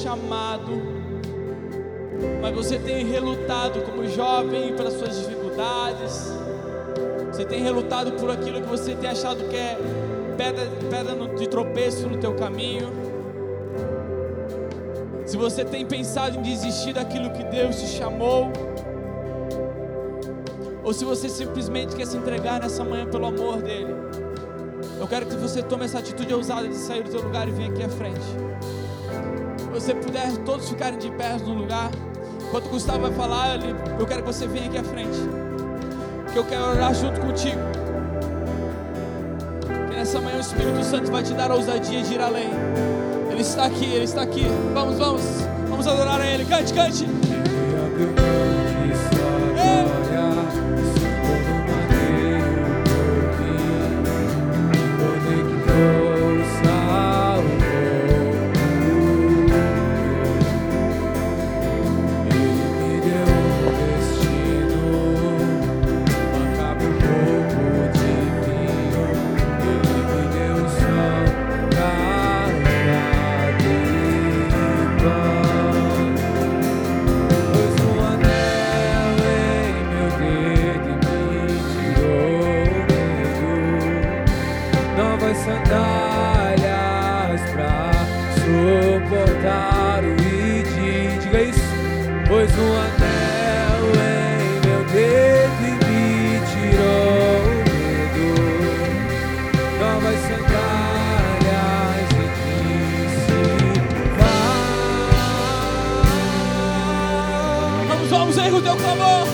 Chamado, mas você tem relutado como jovem pelas suas dificuldades, você tem relutado por aquilo que você tem achado que é pedra, pedra de tropeço no teu caminho. Se você tem pensado em desistir daquilo que Deus te chamou, ou se você simplesmente quer se entregar nessa manhã pelo amor dele, eu quero que você tome essa atitude ousada de sair do teu lugar e vir aqui à frente você puder todos ficarem de pé no lugar. Enquanto Gustavo vai falar, eu quero que você venha aqui à frente. Que eu quero orar junto contigo. Que nessa manhã o Espírito Santo vai te dar a ousadia de ir além. Ele está aqui, Ele está aqui. Vamos, vamos, vamos adorar a Ele. Cante, cante. pois um anel em meu dedo e me tirou o medo. Novas sandálias e disse: Vá. Vamos, vamos, erro teu clamor.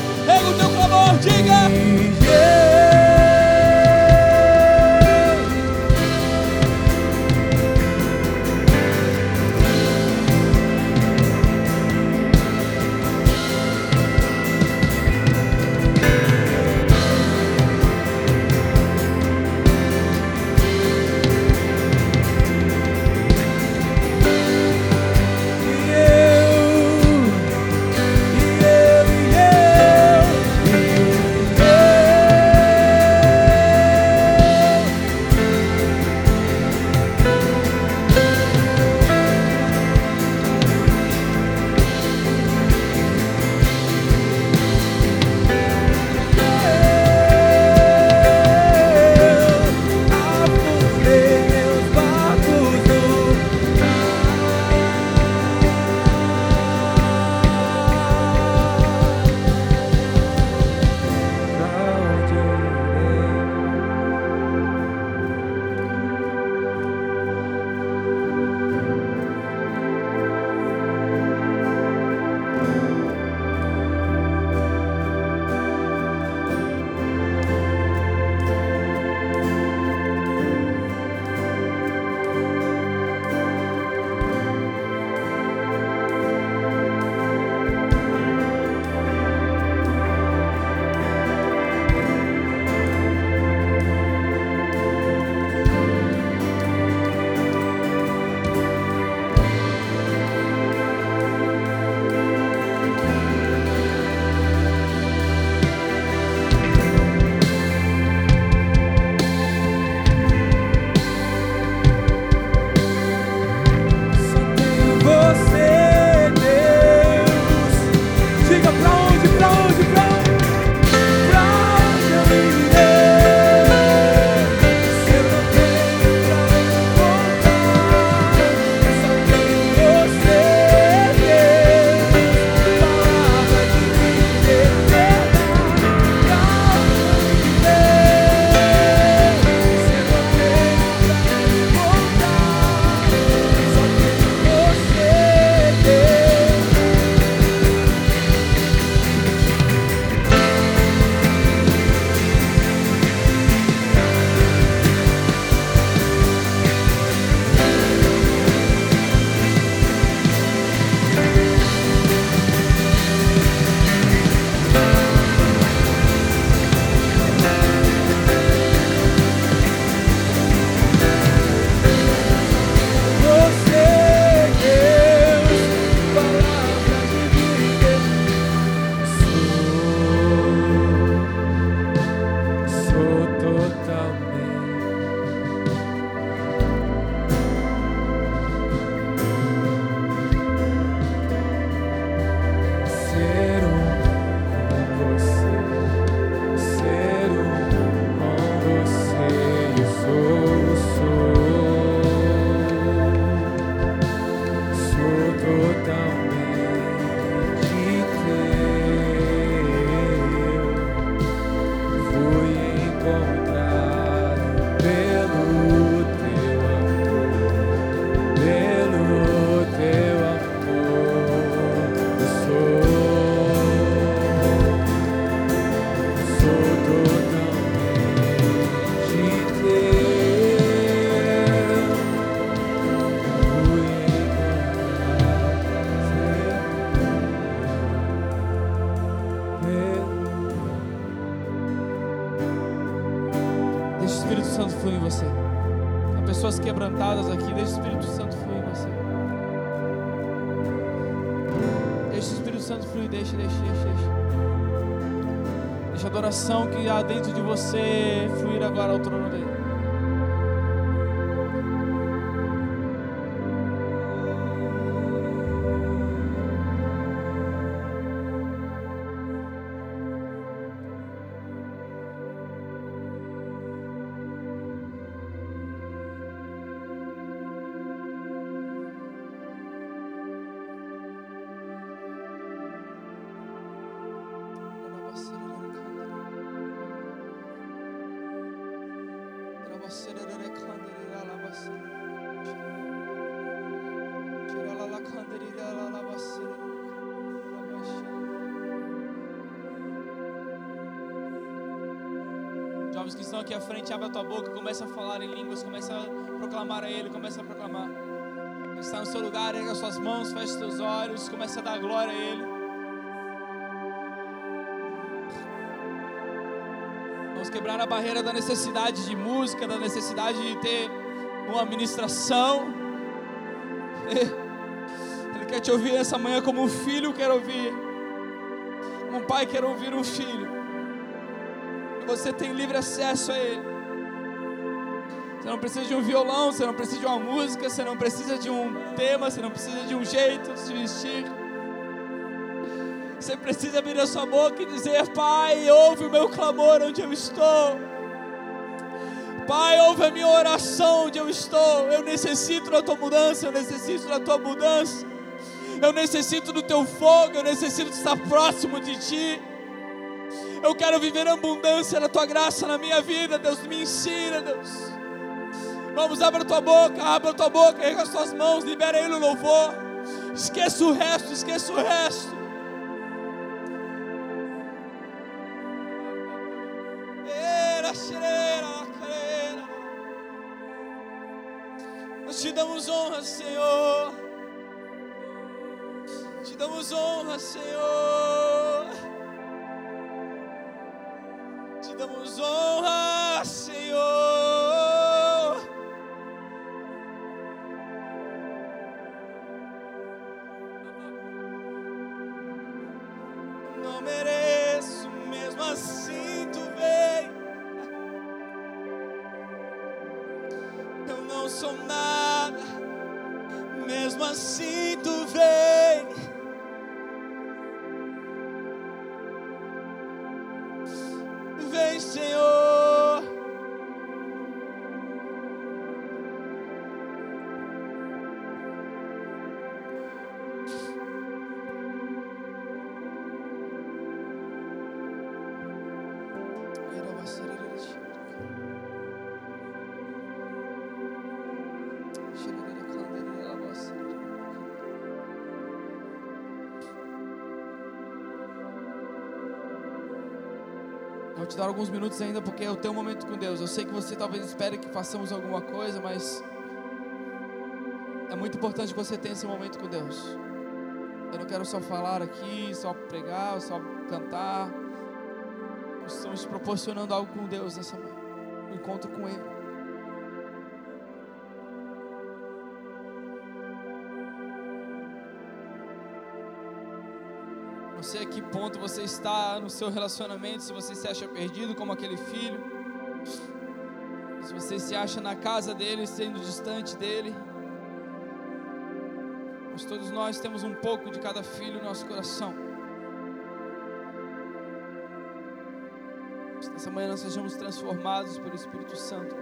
Você aqui à frente, abre a tua boca, começa a falar em línguas, começa a proclamar a Ele, começa a proclamar. Está no seu lugar, erga suas mãos, feche seus olhos, começa a dar glória a Ele. Vamos quebrar a barreira da necessidade de música, da necessidade de ter uma ministração. Ele quer te ouvir essa manhã como um filho quer ouvir, como um pai quer ouvir um filho. Você tem livre acesso a Ele. Você não precisa de um violão, você não precisa de uma música, você não precisa de um tema, você não precisa de um jeito de se vestir. Você precisa abrir a sua boca e dizer: Pai, ouve o meu clamor onde eu estou. Pai, ouve a minha oração onde eu estou. Eu necessito da tua mudança, eu necessito da tua mudança. Eu necessito do teu fogo, eu necessito estar próximo de ti. Eu quero viver abundância na tua graça na minha vida, Deus. Me ensina, Deus. Vamos, abra a tua boca, abra a tua boca, erga as tuas mãos, libera Ele no louvor. Esqueça o resto, esqueça o resto. Nós te damos honra, Senhor. Te damos honra, Senhor. Damos honra, dar alguns minutos ainda porque é o teu momento com Deus. Eu sei que você talvez espere que façamos alguma coisa, mas é muito importante que você tenha esse momento com Deus. Eu não quero só falar aqui, só pregar, só cantar. Nós estamos proporcionando algo com Deus nessa manhã. Um encontro com Ele. Sei a que ponto você está no seu relacionamento, se você se acha perdido como aquele filho, se você se acha na casa dele, sendo distante dele. Mas todos nós temos um pouco de cada filho no nosso coração. Nessa manhã nós sejamos transformados pelo Espírito Santo.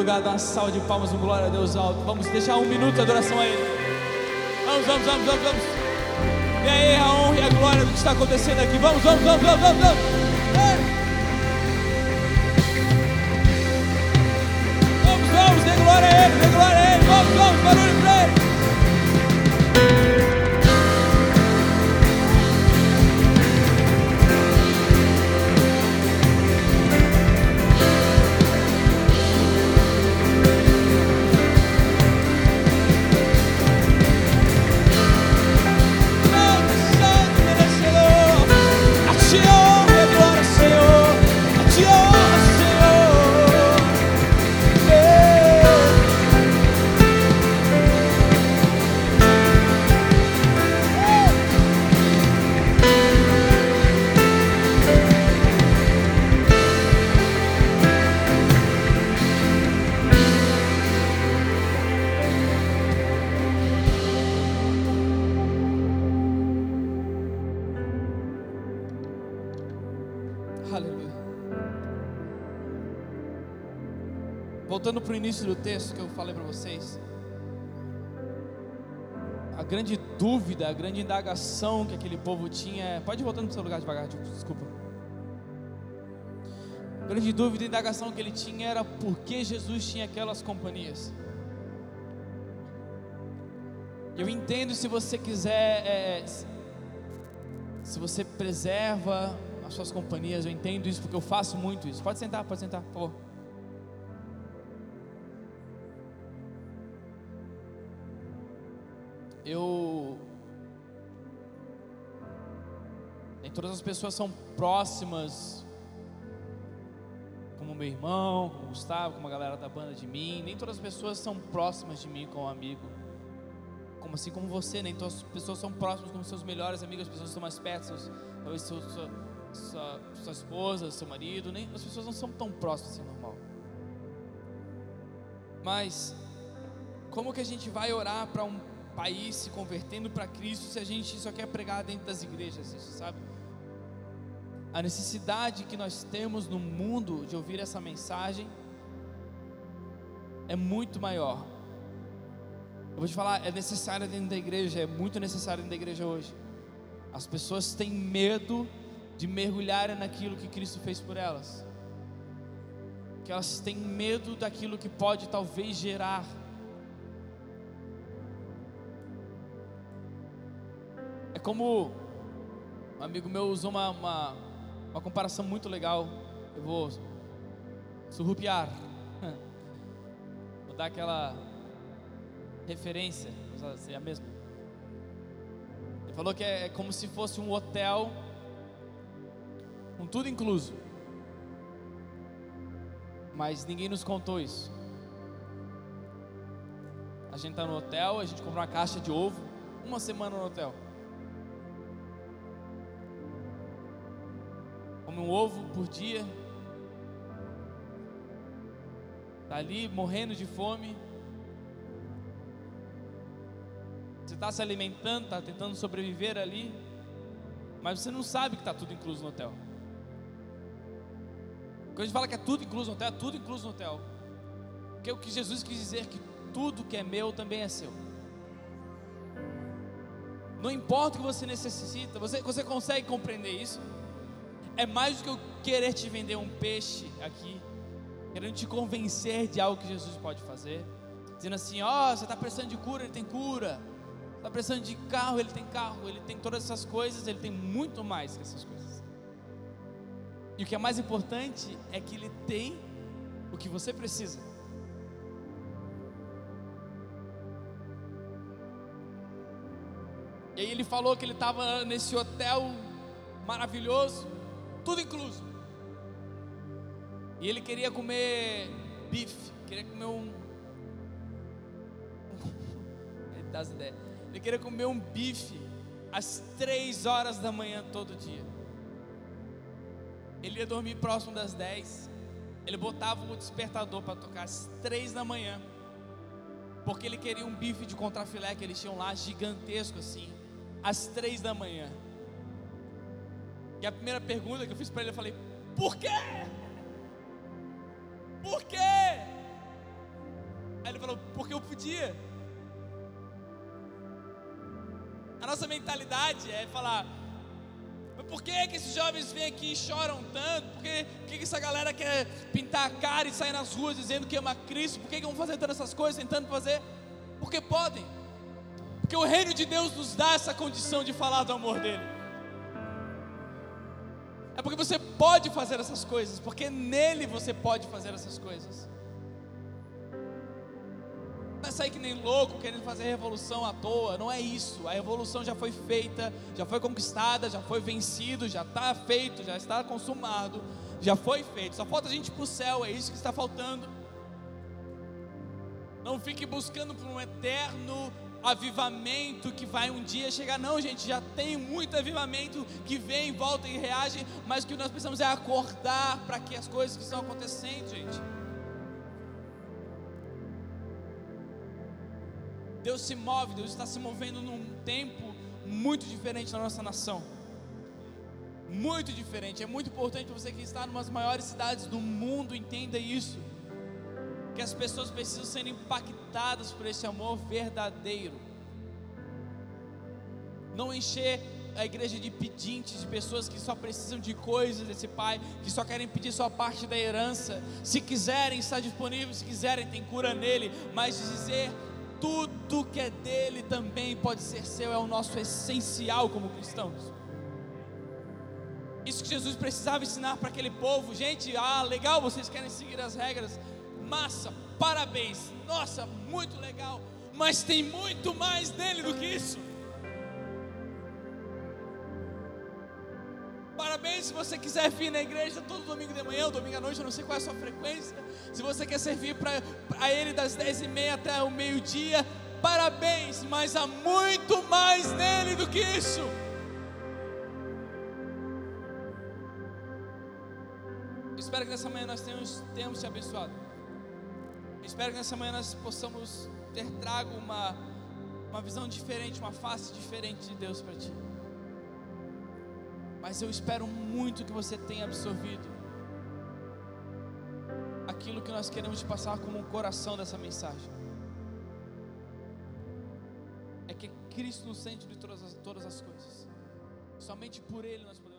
Lugar, dar uma salva de palmas, um glória a Deus alto. Vamos deixar um minuto de adoração a Ele. Vamos, vamos, vamos, vamos, vamos. E aí, a honra e a glória do que está acontecendo aqui. Vamos, vamos, vamos, vamos, vamos. vamos. Vamos, vamos, dê glória a Ele, dê glória a Ele. Vamos, vamos, barulho pra Ele. Do texto que eu falei para vocês. A grande dúvida, a grande indagação que aquele povo tinha é. Pode ir voltando para o seu lugar devagar, desculpa. A grande dúvida e indagação que ele tinha era por que Jesus tinha aquelas companhias. Eu entendo se você quiser, é, se você preserva as suas companhias, eu entendo isso porque eu faço muito isso. Pode sentar, pode sentar, por favor. Eu. Nem todas as pessoas são próximas, como meu irmão, como Gustavo, como a galera da banda de mim. Nem todas as pessoas são próximas de mim como amigo. Como assim como você, nem todas as pessoas são próximas como seus melhores amigos, as pessoas estão mais perto, talvez sua, sua, sua esposa, seu marido, nem as pessoas não são tão próximas assim normal. Mas como que a gente vai orar para um país se convertendo para Cristo se a gente só quer pregar dentro das igrejas, isso, sabe? A necessidade que nós temos no mundo de ouvir essa mensagem é muito maior. Eu vou te falar, é necessária dentro da igreja, é muito necessário dentro da igreja hoje. As pessoas têm medo de mergulharem naquilo que Cristo fez por elas. Que elas têm medo daquilo que pode talvez gerar. Como um amigo meu usou uma, uma, uma comparação muito legal. Eu vou surrupiar. Vou dar aquela referência, assim, a mesma. Ele falou que é como se fosse um hotel com tudo incluso. Mas ninguém nos contou isso. A gente está no hotel, a gente comprou uma caixa de ovo, uma semana no hotel. Um ovo por dia. Está ali morrendo de fome. Você está se alimentando, está tentando sobreviver ali. Mas você não sabe que está tudo incluso no hotel. Quando a gente fala que é tudo incluso no hotel, é tudo incluso no hotel. Porque o que Jesus quis dizer é que tudo que é meu também é seu. Não importa o que você necessita, você, você consegue compreender isso? É mais do que eu querer te vender um peixe aqui, querendo te convencer de algo que Jesus pode fazer, dizendo assim: ó, oh, você está precisando de cura, ele tem cura, está precisando de carro, ele tem carro, ele tem todas essas coisas, ele tem muito mais que essas coisas. E o que é mais importante é que ele tem o que você precisa. E aí ele falou que ele estava nesse hotel maravilhoso, tudo incluso. E ele queria comer bife, queria comer um. ele dá as ideias. Ele queria comer um bife às três horas da manhã todo dia. Ele ia dormir próximo das 10. Ele botava o despertador para tocar às 3 da manhã. Porque ele queria um bife de contrafilé que eles tinham lá, gigantesco assim, às 3 da manhã. E a primeira pergunta que eu fiz para ele, eu falei: Por quê? Por quê? Aí ele falou: Porque eu podia. A nossa mentalidade é falar: mas por que, que esses jovens vêm aqui e choram tanto? Por que, por que essa galera quer pintar a cara e sair nas ruas dizendo que ama Cristo? Por que, que vão fazer todas essas coisas, tentando fazer? Porque podem. Porque o reino de Deus nos dá essa condição de falar do amor dele. É porque você pode fazer essas coisas, porque nele você pode fazer essas coisas. Não é sair que nem louco querendo fazer revolução à toa, não é isso. A revolução já foi feita, já foi conquistada, já foi vencido, já está feito, já está consumado, já foi feito. Só falta a gente para o céu, é isso que está faltando. Não fique buscando por um eterno avivamento que vai um dia chegar. Não, gente, já tem muito avivamento que vem, volta e reage, mas o que nós precisamos é acordar para que as coisas que estão acontecendo, gente. Deus se move, Deus está se movendo num tempo muito diferente na nossa nação. Muito diferente. É muito importante você que está em umas maiores cidades do mundo entenda isso. Que as pessoas precisam ser impactadas por esse amor verdadeiro. Não encher a igreja de pedintes, de pessoas que só precisam de coisas desse Pai, que só querem pedir sua parte da herança. Se quiserem, está disponível, se quiserem, tem cura nele, mas dizer tudo que é dele também pode ser seu, é o nosso essencial como cristãos. Isso que Jesus precisava ensinar para aquele povo, gente, ah, legal, vocês querem seguir as regras, massa, parabéns, nossa, muito legal, mas tem muito mais nele do que isso. Parabéns se você quiser vir na igreja todo domingo de manhã ou domingo à noite, eu não sei qual é a sua frequência. Se você quer servir para Ele das dez e meia até o meio-dia, parabéns, mas há muito mais nele do que isso. Espero que nessa manhã nós tenhamos, tenhamos te abençoado. Eu espero que nessa manhã nós possamos ter trago uma, uma visão diferente, uma face diferente de Deus para ti. Mas eu espero muito que você tenha absorvido aquilo que nós queremos te passar como um coração dessa mensagem. É que Cristo no centro de todas as, todas as coisas. Somente por Ele nós podemos.